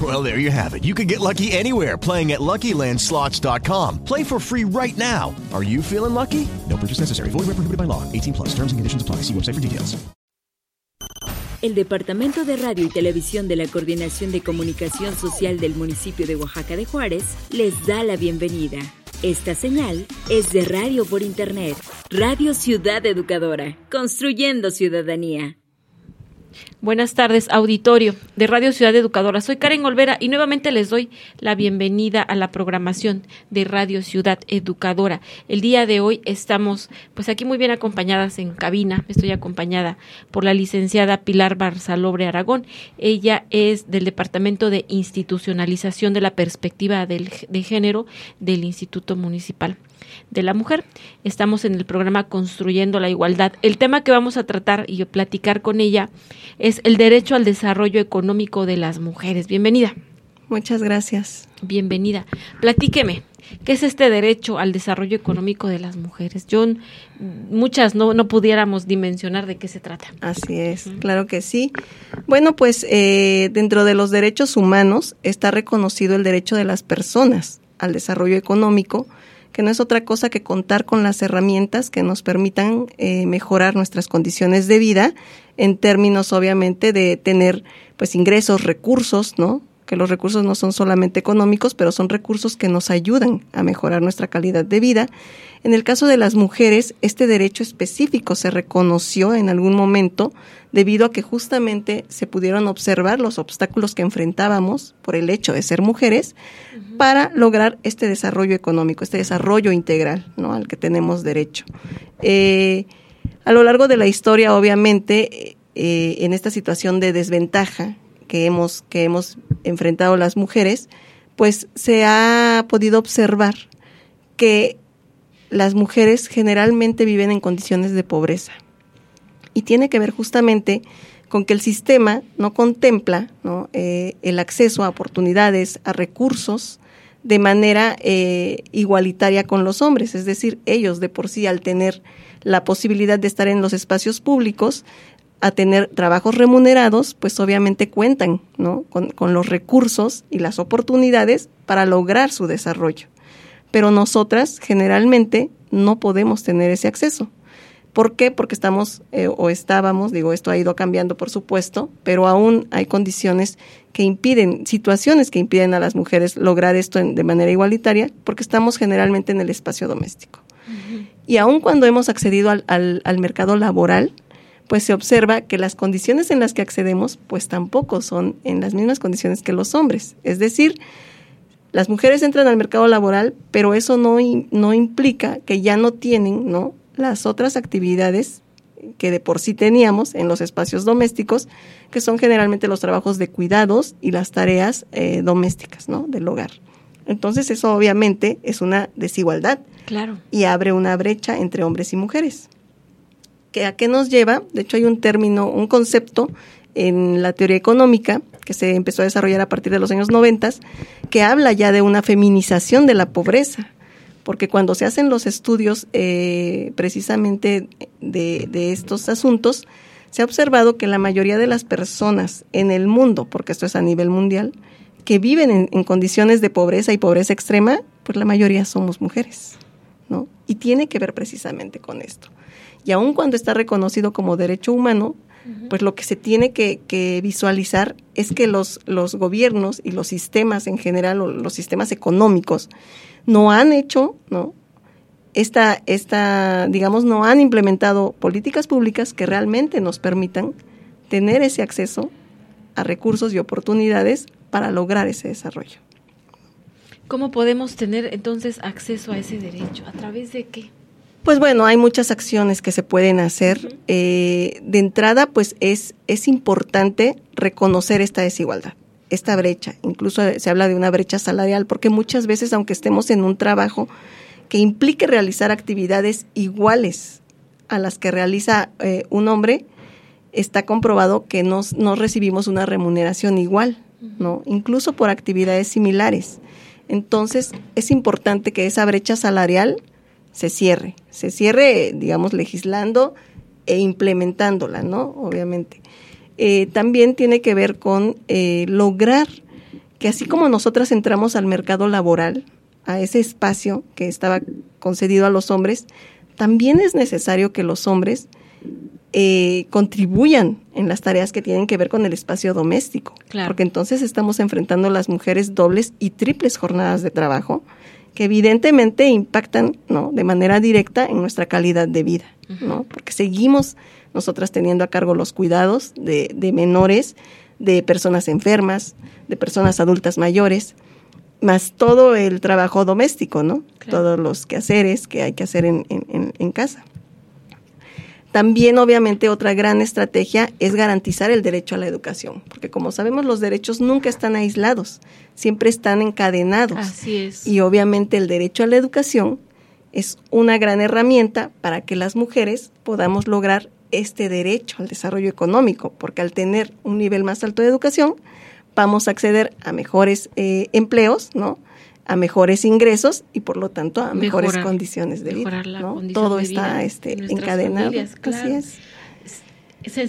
Well, there you have it. You can get lucky anywhere playing at LuckyLandSlots.com. Play for free right now. Are you feeling lucky? No purchase necessary. Void by law. 18 plus. Terms and conditions website for details. El Departamento de Radio y Televisión de la Coordinación de Comunicación Social del municipio de Oaxaca de Juárez les da la bienvenida. Esta señal es de radio por Internet, Radio Ciudad Educadora, construyendo ciudadanía. Buenas tardes, auditorio de Radio Ciudad Educadora. Soy Karen Olvera y nuevamente les doy la bienvenida a la programación de Radio Ciudad Educadora. El día de hoy estamos pues aquí muy bien acompañadas en cabina. Estoy acompañada por la licenciada Pilar Barzalobre Aragón. Ella es del Departamento de Institucionalización de la Perspectiva de Género del Instituto Municipal de la mujer. Estamos en el programa Construyendo la Igualdad. El tema que vamos a tratar y platicar con ella es el derecho al desarrollo económico de las mujeres. Bienvenida. Muchas gracias. Bienvenida. Platíqueme, ¿qué es este derecho al desarrollo económico de las mujeres? Yo, muchas no, no pudiéramos dimensionar de qué se trata. Así es, claro que sí. Bueno, pues eh, dentro de los derechos humanos está reconocido el derecho de las personas al desarrollo económico, que no es otra cosa que contar con las herramientas que nos permitan eh, mejorar nuestras condiciones de vida en términos obviamente de tener pues ingresos, recursos, ¿no? Que los recursos no son solamente económicos, pero son recursos que nos ayudan a mejorar nuestra calidad de vida. En el caso de las mujeres, este derecho específico se reconoció en algún momento debido a que justamente se pudieron observar los obstáculos que enfrentábamos por el hecho de ser mujeres para lograr este desarrollo económico, este desarrollo integral ¿no? al que tenemos derecho. Eh, a lo largo de la historia, obviamente, eh, en esta situación de desventaja que hemos, que hemos enfrentado las mujeres, pues se ha podido observar que las mujeres generalmente viven en condiciones de pobreza. Y tiene que ver justamente con que el sistema no contempla. Eh, el acceso a oportunidades, a recursos, de manera eh, igualitaria con los hombres. Es decir, ellos de por sí al tener la posibilidad de estar en los espacios públicos, a tener trabajos remunerados, pues obviamente cuentan ¿no? con, con los recursos y las oportunidades para lograr su desarrollo. Pero nosotras generalmente no podemos tener ese acceso. ¿Por qué? Porque estamos eh, o estábamos, digo, esto ha ido cambiando por supuesto, pero aún hay condiciones que impiden, situaciones que impiden a las mujeres lograr esto de manera igualitaria, porque estamos generalmente en el espacio doméstico. Y aun cuando hemos accedido al, al, mercado laboral, pues se observa que las condiciones en las que accedemos, pues tampoco son en las mismas condiciones que los hombres. Es decir, las mujeres entran al mercado laboral, pero eso no, no implica que ya no tienen, ¿no? Las otras actividades que de por sí teníamos en los espacios domésticos, que son generalmente los trabajos de cuidados y las tareas eh, domésticas, ¿no? Del hogar. Entonces eso obviamente es una desigualdad. Claro. Y abre una brecha entre hombres y mujeres. ¿Que ¿A qué nos lleva? De hecho hay un término, un concepto en la teoría económica que se empezó a desarrollar a partir de los años 90, que habla ya de una feminización de la pobreza porque cuando se hacen los estudios eh, precisamente de, de, estos asuntos, se ha observado que la mayoría de las personas en el mundo, porque esto es a nivel mundial, que viven en, en condiciones de pobreza y pobreza extrema, pues la mayoría somos mujeres, ¿no? Y tiene que ver precisamente con esto. Y aun cuando está reconocido como derecho humano, pues lo que se tiene que, que, visualizar es que los, los gobiernos y los sistemas en general, o los sistemas económicos, no han hecho, ¿no? Esta, esta, digamos, no han implementado políticas públicas que realmente nos permitan tener ese acceso a recursos y oportunidades para lograr ese desarrollo. ¿Cómo podemos tener entonces acceso a ese derecho? ¿A través de qué? Pues bueno, hay muchas acciones que se pueden hacer. Eh, de entrada, pues es, es importante reconocer esta desigualdad, esta brecha. Incluso se habla de una brecha salarial, porque muchas veces, aunque estemos en un trabajo que implique realizar actividades iguales a las que realiza eh, un hombre, está comprobado que no, no recibimos una remuneración igual, ¿no? Incluso por actividades similares. Entonces, es importante que esa brecha salarial se cierre, se cierre, digamos, legislando e implementándola, ¿no? Obviamente. Eh, también tiene que ver con eh, lograr que así como nosotras entramos al mercado laboral, a ese espacio que estaba concedido a los hombres, también es necesario que los hombres eh, contribuyan en las tareas que tienen que ver con el espacio doméstico. Porque entonces estamos enfrentando las mujeres dobles y triples jornadas de trabajo que evidentemente impactan ¿no? de manera directa en nuestra calidad de vida, ¿no? porque seguimos nosotras teniendo a cargo los cuidados de, de menores, de personas enfermas, de personas adultas mayores, más todo el trabajo doméstico, ¿no? Todos los quehaceres que hay que hacer en, en, en casa. También, obviamente, otra gran estrategia es garantizar el derecho a la educación, porque como sabemos, los derechos nunca están aislados, siempre están encadenados. Así es. Y obviamente el derecho a la educación es una gran herramienta para que las mujeres podamos lograr este derecho al desarrollo económico, porque al tener un nivel más alto de educación, vamos a acceder a mejores eh, empleos, ¿no? A mejores ingresos y por lo tanto a mejores condiciones de vida. Todo está este, encadenado. Así es.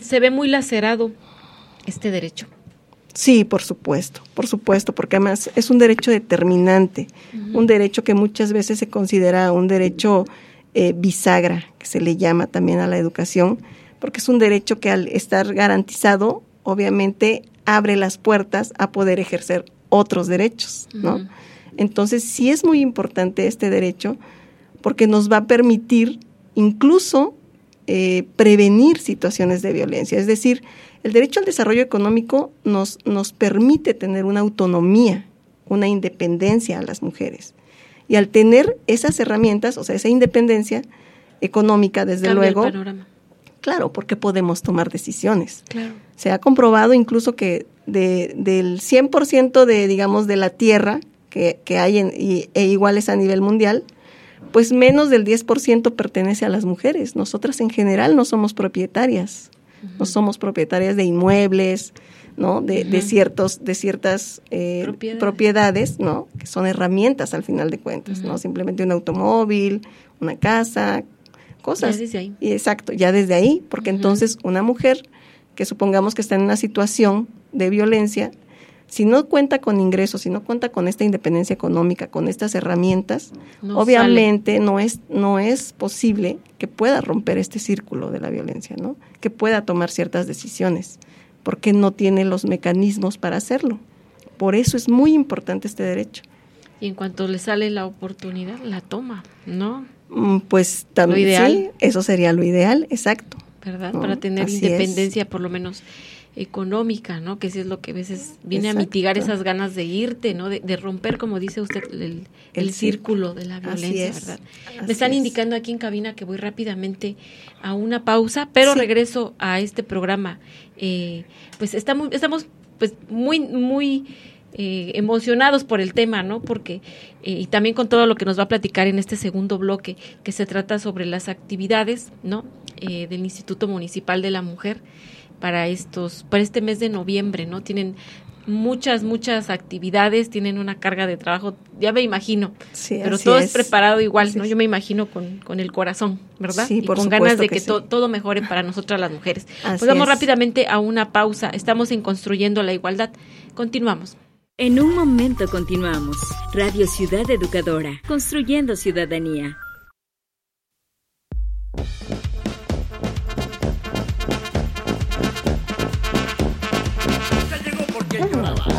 Se, ve muy lacerado este derecho. Sí, por supuesto, por supuesto, porque además es un derecho determinante, un derecho que muchas veces se considera un derecho eh, bisagra, que se le llama también a la educación, porque es un derecho que al estar garantizado, obviamente abre las puertas a poder ejercer otros derechos, ¿no? Entonces sí es muy importante este derecho porque nos va a permitir incluso eh, prevenir situaciones de violencia. Es decir, el derecho al desarrollo económico nos, nos permite tener una autonomía, una independencia a las mujeres. Y al tener esas herramientas, o sea, esa independencia económica, desde luego, claro, porque podemos tomar decisiones. Se ha comprobado incluso que de, del 100% de, digamos, de la tierra que, hay en, e iguales a nivel mundial, pues menos del 10% pertenece a las mujeres. Nosotras en general no somos propietarias, no somos propietarias de inmuebles, ¿no? De, ciertos, de ciertas eh, propiedades. ¿no? Que son herramientas al final de cuentas, ¿no? Simplemente un automóvil, una casa, cosas. Ya desde ahí. Y exacto, ya desde ahí, porque entonces una mujer que supongamos que está en una situación de violencia, si no cuenta con ingresos, si no cuenta con esta independencia económica, con estas herramientas, obviamente no es no es posible que pueda romper este círculo de la violencia, ¿no? Que pueda tomar ciertas decisiones, porque no tiene los mecanismos para hacerlo. Por eso es muy importante este derecho. Y en cuanto le sale la oportunidad, la toma, ¿no? Mm, pues también sí, eso sería lo ideal, exacto. ¿Verdad? Para tener independencia por lo menos económica, ¿no? Que eso es lo que a veces viene a mitigar esas ganas de irte, ¿no? De, romper, como dice usted, el, círculo de la violencia, ¿verdad? Me están indicando aquí en cabina que voy rápidamente a una pausa, pero regreso a este programa. Eh, pues estamos, estamos pues muy, muy eh, emocionados por el tema, ¿no? Porque, eh, y también con todo lo que nos va a platicar en este segundo bloque, que se trata sobre las actividades, ¿no? del Instituto Municipal de la Mujer para estos, para este mes de noviembre, ¿no? Tienen muchas, muchas actividades, tienen una carga de trabajo, ya me imagino, pero todo es. preparado igual, ¿no? Yo me imagino con, con el corazón, ¿verdad? Sí, y con ganas de que, todo mejore para nosotras las mujeres. pues vamos rápidamente a una pausa, estamos en Construyendo la Igualdad, continuamos. En un momento continuamos. Radio Ciudad Educadora, construyendo ciudadanía. 这是什么？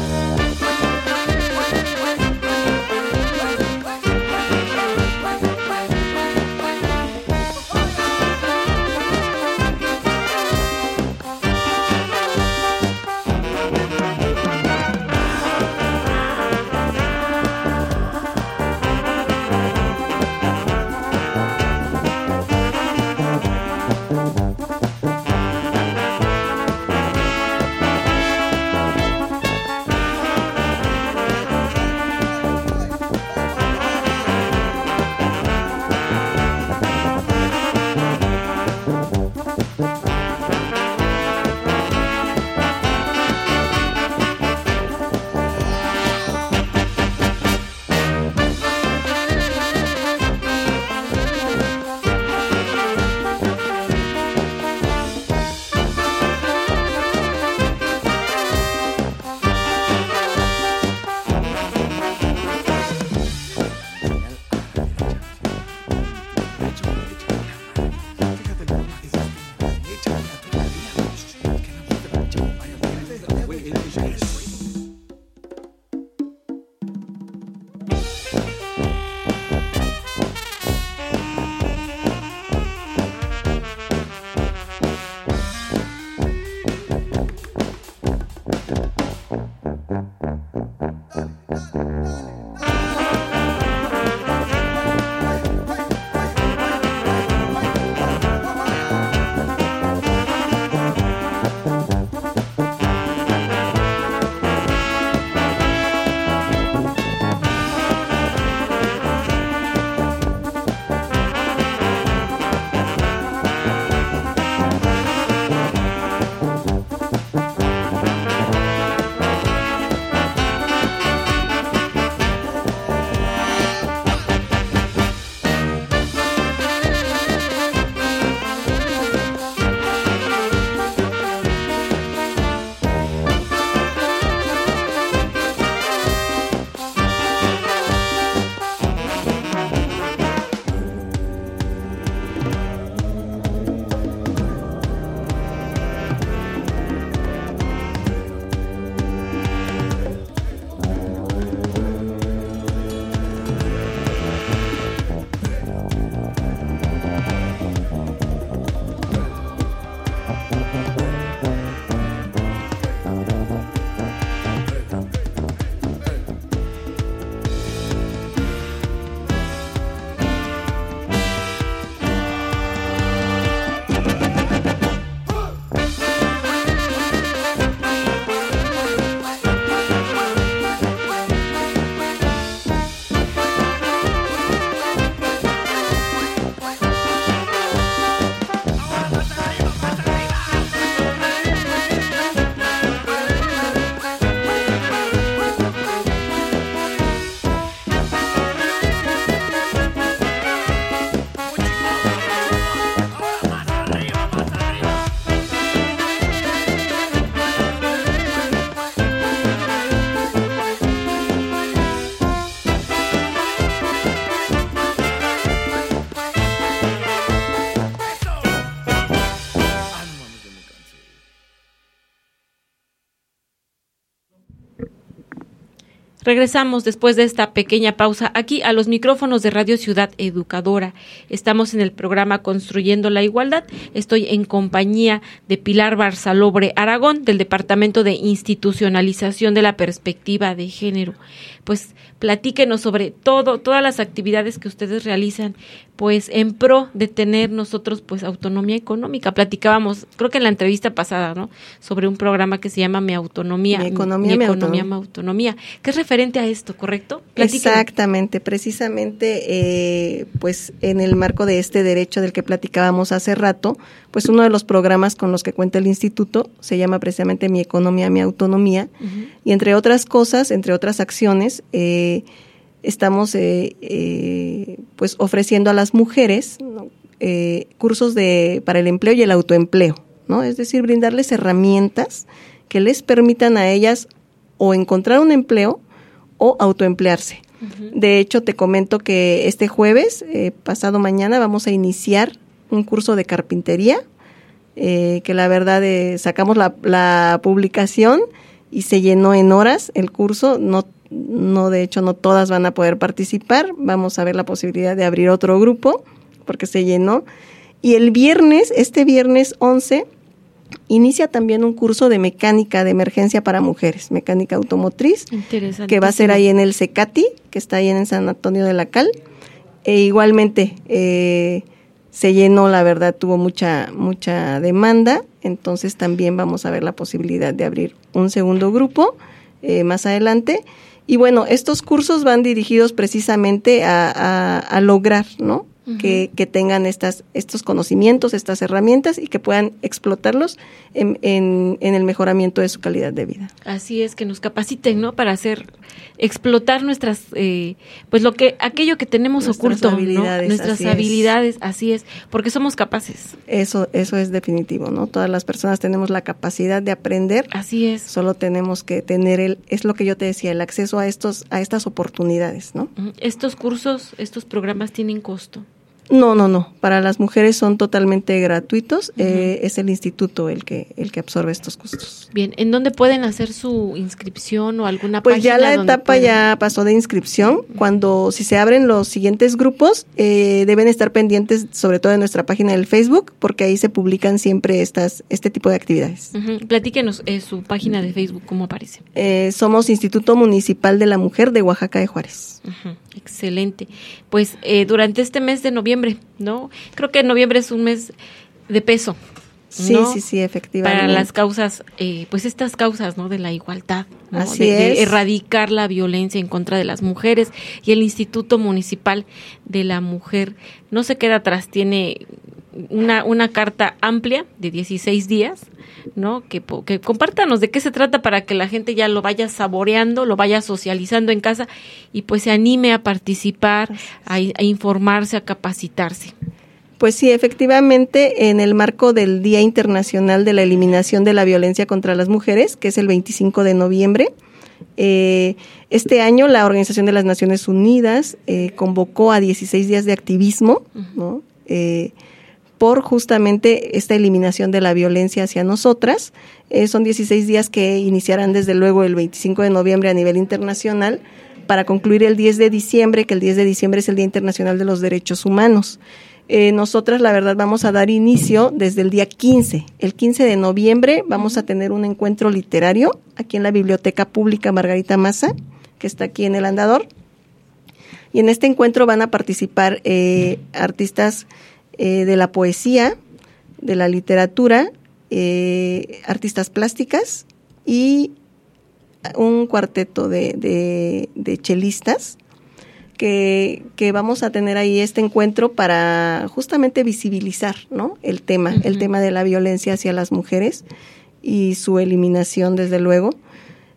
Regresamos después de esta pequeña pausa aquí a los micrófonos de Radio Ciudad Educadora. Estamos en el programa Construyendo la Igualdad. Estoy en compañía de Pilar Barzalobre Aragón del Departamento de Institucionalización de la Perspectiva de Género. Pues platíquenos sobre todo, todas las actividades que ustedes realizan, pues en pro de tener nosotros pues autonomía económica. Platicábamos, creo que en la entrevista pasada, ¿no? Sobre un programa que se llama Mi Autonomía, Mi Economía, Mi Economía, Autonomía. Mi Autonomía, que es referente a esto, ¿correcto? Exactamente, precisamente, eh, pues en el marco de este derecho del que platicábamos hace rato, pues uno de los programas con los que cuenta el instituto se llama precisamente Mi Economía, Mi Autonomía, y entre otras cosas, entre otras acciones, eh, estamos eh, eh, pues ofreciendo a las mujeres ¿no? eh, cursos de para el empleo y el autoempleo, ¿no? Es decir, brindarles herramientas que les permitan a ellas o encontrar un empleo o autoemplearse. De hecho, te comento que este jueves, eh, pasado mañana, vamos a iniciar un curso de carpintería, eh, que la verdad eh, sacamos la, la publicación y se llenó en horas el curso. No, no, de hecho, no todas van a poder participar. Vamos a ver la posibilidad de abrir otro grupo porque se llenó. Y el viernes, este viernes 11, inicia también un curso de mecánica de emergencia para mujeres, mecánica automotriz, que va a ser ahí en el Secati, que está ahí en San Antonio de la Cal. E igualmente eh, se llenó, la verdad, tuvo mucha, mucha demanda, entonces también vamos a ver la posibilidad de abrir un segundo grupo eh, más adelante. Y bueno, estos cursos van dirigidos precisamente a, a, a lograr, ¿no? Que, que, tengan estas, estos conocimientos, estas herramientas y que puedan explotarlos en, en, en, el mejoramiento de su calidad de vida. Así es, que nos capaciten, ¿no? Para hacer, explotar nuestras, eh, pues lo que, aquello que tenemos nuestras oculto, habilidades, ¿no? Nuestras así habilidades, es. así es, porque somos capaces. Eso, eso es definitivo, ¿no? Todas las personas tenemos la capacidad de aprender. Así es. Solo tenemos que tener el, es lo que yo te decía, el acceso a estos, a estas oportunidades, ¿no? Estos cursos, estos programas tienen costo. No, no, no. Para las mujeres son totalmente gratuitos. Uh -huh. eh, es el instituto el que el que absorbe estos costos. Bien, ¿en dónde pueden hacer su inscripción o alguna pues página? Pues ya la etapa pueden... ya pasó de inscripción. Uh -huh. Cuando si se abren los siguientes grupos eh, deben estar pendientes, sobre todo en nuestra página del Facebook, porque ahí se publican siempre estas este tipo de actividades. Uh -huh. Platíquenos eh, su página de Facebook cómo aparece. Eh, somos Instituto Municipal de la Mujer de Oaxaca de Juárez. Excelente. Pues eh, durante este mes de noviembre, ¿no? Creo que noviembre es un mes de peso. Sí, ¿no? sí, sí, efectivamente. Para las causas, eh, pues estas causas, ¿no? De la igualdad, ¿no? Así de, es. de erradicar la violencia en contra de las mujeres y el Instituto Municipal de la Mujer no se queda atrás, tiene una, una carta amplia de 16 días, ¿no? Que, que compártanos de qué se trata para que la gente ya lo vaya saboreando, lo vaya socializando en casa y pues se anime a participar, a, a informarse, a capacitarse. Pues sí, efectivamente, en el marco del Día Internacional de la Eliminación de la Violencia contra las Mujeres, que es el 25 de noviembre, eh, este año la Organización de las Naciones Unidas eh, convocó a 16 días de activismo. ¿no? Eh, por justamente esta eliminación de la violencia hacia nosotras. Eh, son 16 días que iniciarán desde luego el 25 de noviembre a nivel internacional para concluir el 10 de diciembre, que el 10 de diciembre es el Día Internacional de los Derechos Humanos. Eh, nosotras, la verdad, vamos a dar inicio desde el día 15. El 15 de noviembre vamos a tener un encuentro literario aquí en la Biblioteca Pública Margarita Maza, que está aquí en el Andador. Y en este encuentro van a participar eh, artistas eh, de la poesía, de la literatura, eh, artistas plásticas y un cuarteto de, de, de chelistas que, que, vamos a tener ahí este encuentro para justamente visibilizar ¿no? el tema, uh -huh. el tema de la violencia hacia las mujeres y su eliminación, desde luego.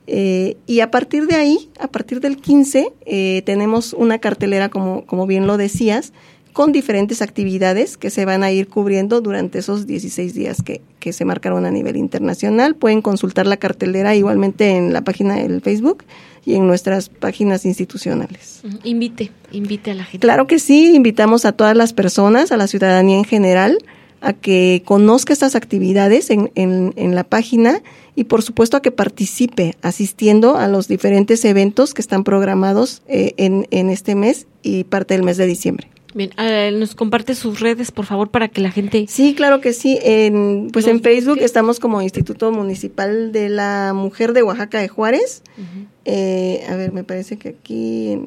Eh, y a partir de ahí, a partir del 15, eh, tenemos una cartelera, como, como bien lo decías, con diferentes actividades que se van a ir cubriendo durante esos 16 días que, que, se marcaron a nivel internacional. Pueden consultar la cartelera igualmente en la página del Facebook y en nuestras páginas institucionales. Invite, invite a la gente. Claro que sí, invitamos a todas las personas, a la ciudadanía en general, a que conozca estas actividades en, en, en, la página y por supuesto a que participe asistiendo a los diferentes eventos que están programados eh, en, en este mes y parte del mes de diciembre. Bien, uh, nos comparte sus redes, por favor, para que la gente. Sí, claro que sí. En, pues en Facebook estamos como Instituto Municipal de la Mujer de Oaxaca de Juárez. Uh -huh. eh, a ver, me parece que aquí.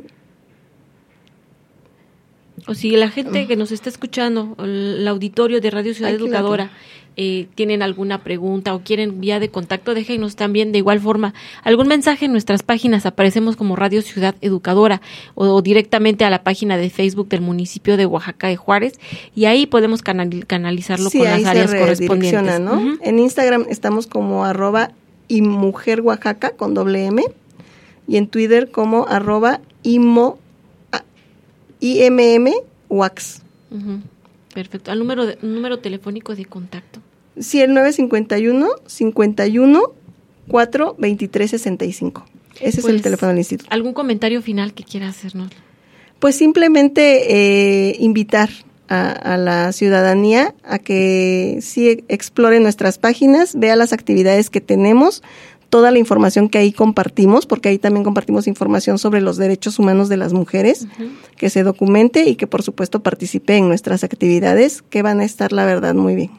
O si la gente que nos está escuchando, el auditorio de Radio Ciudad aquí Educadora, eh, tienen alguna pregunta o quieren vía de contacto, déjenos también de igual forma algún mensaje en nuestras páginas. Aparecemos como Radio Ciudad Educadora o, o directamente a la página de Facebook del municipio de Oaxaca de Juárez y ahí podemos canal, canalizarlo sí, con las áreas correspondientes. ¿no? Uh -huh. En Instagram estamos como arroba y mujer Oaxaca con doble M y en Twitter como arroba imo, IMM Wax. Uh -huh. Perfecto. ¿Al número, de, número telefónico de contacto? Sí, el 951 51 4 23 65. Ese pues, es el teléfono del instituto. ¿Algún comentario final que quiera hacernos? Pues simplemente eh, invitar a, a, la ciudadanía a que sí explore nuestras páginas, vea las actividades que tenemos, toda la información que ahí compartimos, porque ahí también compartimos información sobre los derechos humanos de las mujeres, uh -huh. que se documente y que por supuesto participe en nuestras actividades, que van a estar, la verdad, muy bien.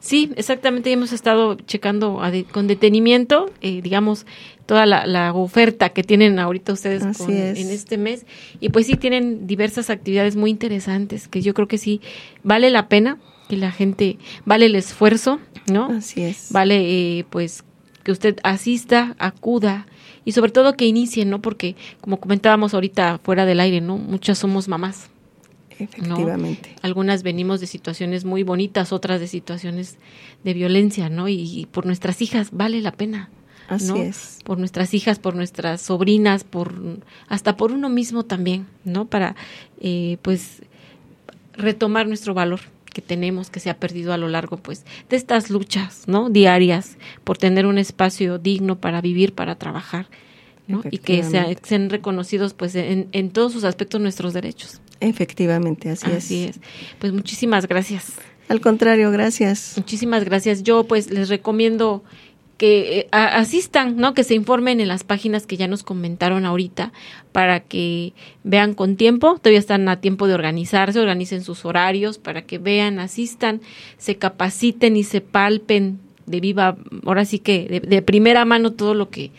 Sí, exactamente, hemos estado checando de, con detenimiento, eh, digamos, toda la, la, oferta que tienen ahorita ustedes con, en este mes. Y pues sí, tienen diversas actividades muy interesantes, que yo creo que sí vale la pena que la gente, vale el esfuerzo, ¿no? Así es. Vale, eh, pues, que usted asista, acuda y sobre todo que inicie, ¿no? Porque como comentábamos ahorita fuera del aire, ¿no? Muchas somos mamás. Efectivamente. ¿no? Algunas venimos de situaciones muy bonitas, otras de situaciones de violencia, ¿no? Y, y por nuestras hijas vale la pena. Así ¿no? es. Por nuestras hijas, por nuestras sobrinas, por hasta por uno mismo también, ¿no? Para, eh, pues, retomar nuestro valor que tenemos, que se ha perdido a lo largo, pues, de estas luchas, ¿no? Diarias, por tener un espacio digno para vivir, para trabajar, ¿no? Y que sea, sean reconocidos, pues, en, en todos sus aspectos nuestros derechos. Efectivamente, así, así es. es. Pues muchísimas gracias. Al contrario, gracias. Muchísimas gracias. Yo pues les recomiendo que eh, asistan, ¿no? Que se informen en las páginas que ya nos comentaron ahorita para que vean con tiempo, todavía están a tiempo de organizarse, organicen sus horarios para que vean, asistan, se capaciten y se palpen de viva, ahora sí que de, de primera mano todo lo que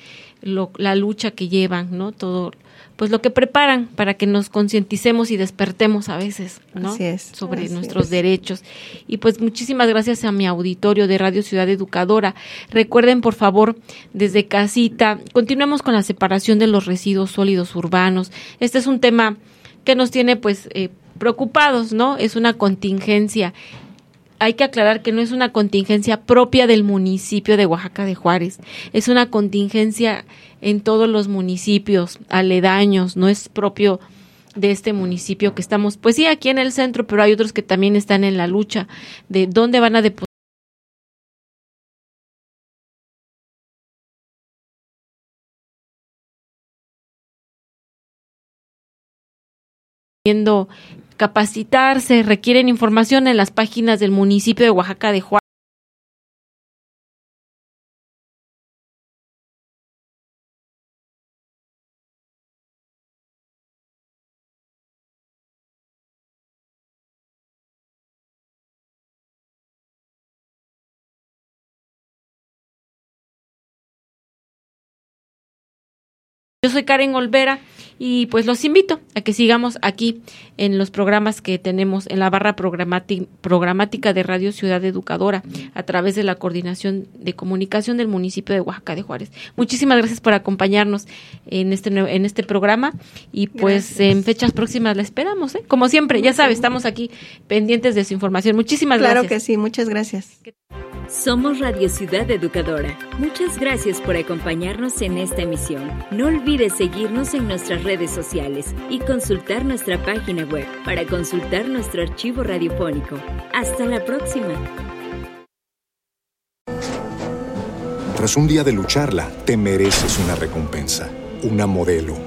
lo, la lucha que llevan, ¿no? Todo pues lo que preparan para que nos concienticemos y despertemos a veces, ¿no? Así es, sobre así nuestros es. derechos. Y pues muchísimas gracias a mi auditorio de Radio Ciudad Educadora. Recuerden, por favor, desde casita, continuemos con la separación de los residuos sólidos urbanos. Este es un tema que nos tiene pues eh, preocupados, ¿no? Es una contingencia hay que aclarar que no es una contingencia propia del municipio de Oaxaca de Juárez, es una contingencia en todos los municipios aledaños, no es propio de este municipio que estamos, pues sí, aquí en el centro, pero hay otros que también están en la lucha de dónde van a depositar. Capacitarse, requieren información en las páginas del municipio de Oaxaca de Juárez. Yo soy Karen Olvera y pues los invito a que sigamos aquí en los programas que tenemos en la barra programática de Radio Ciudad Educadora a través de la Coordinación de Comunicación del municipio de Oaxaca de Juárez. Muchísimas gracias por acompañarnos en este en este programa y pues gracias. en fechas próximas la esperamos, ¿eh? Como siempre, ya sabes, estamos aquí pendientes de su información. Muchísimas claro gracias. Claro que sí, muchas gracias. Somos Radio Ciudad Educadora. Muchas gracias por acompañarnos en esta emisión. No olvides seguirnos en nuestras redes sociales y consultar nuestra página web para consultar nuestro archivo radiofónico. Hasta la próxima. Tras un día de lucharla, te mereces una recompensa, una modelo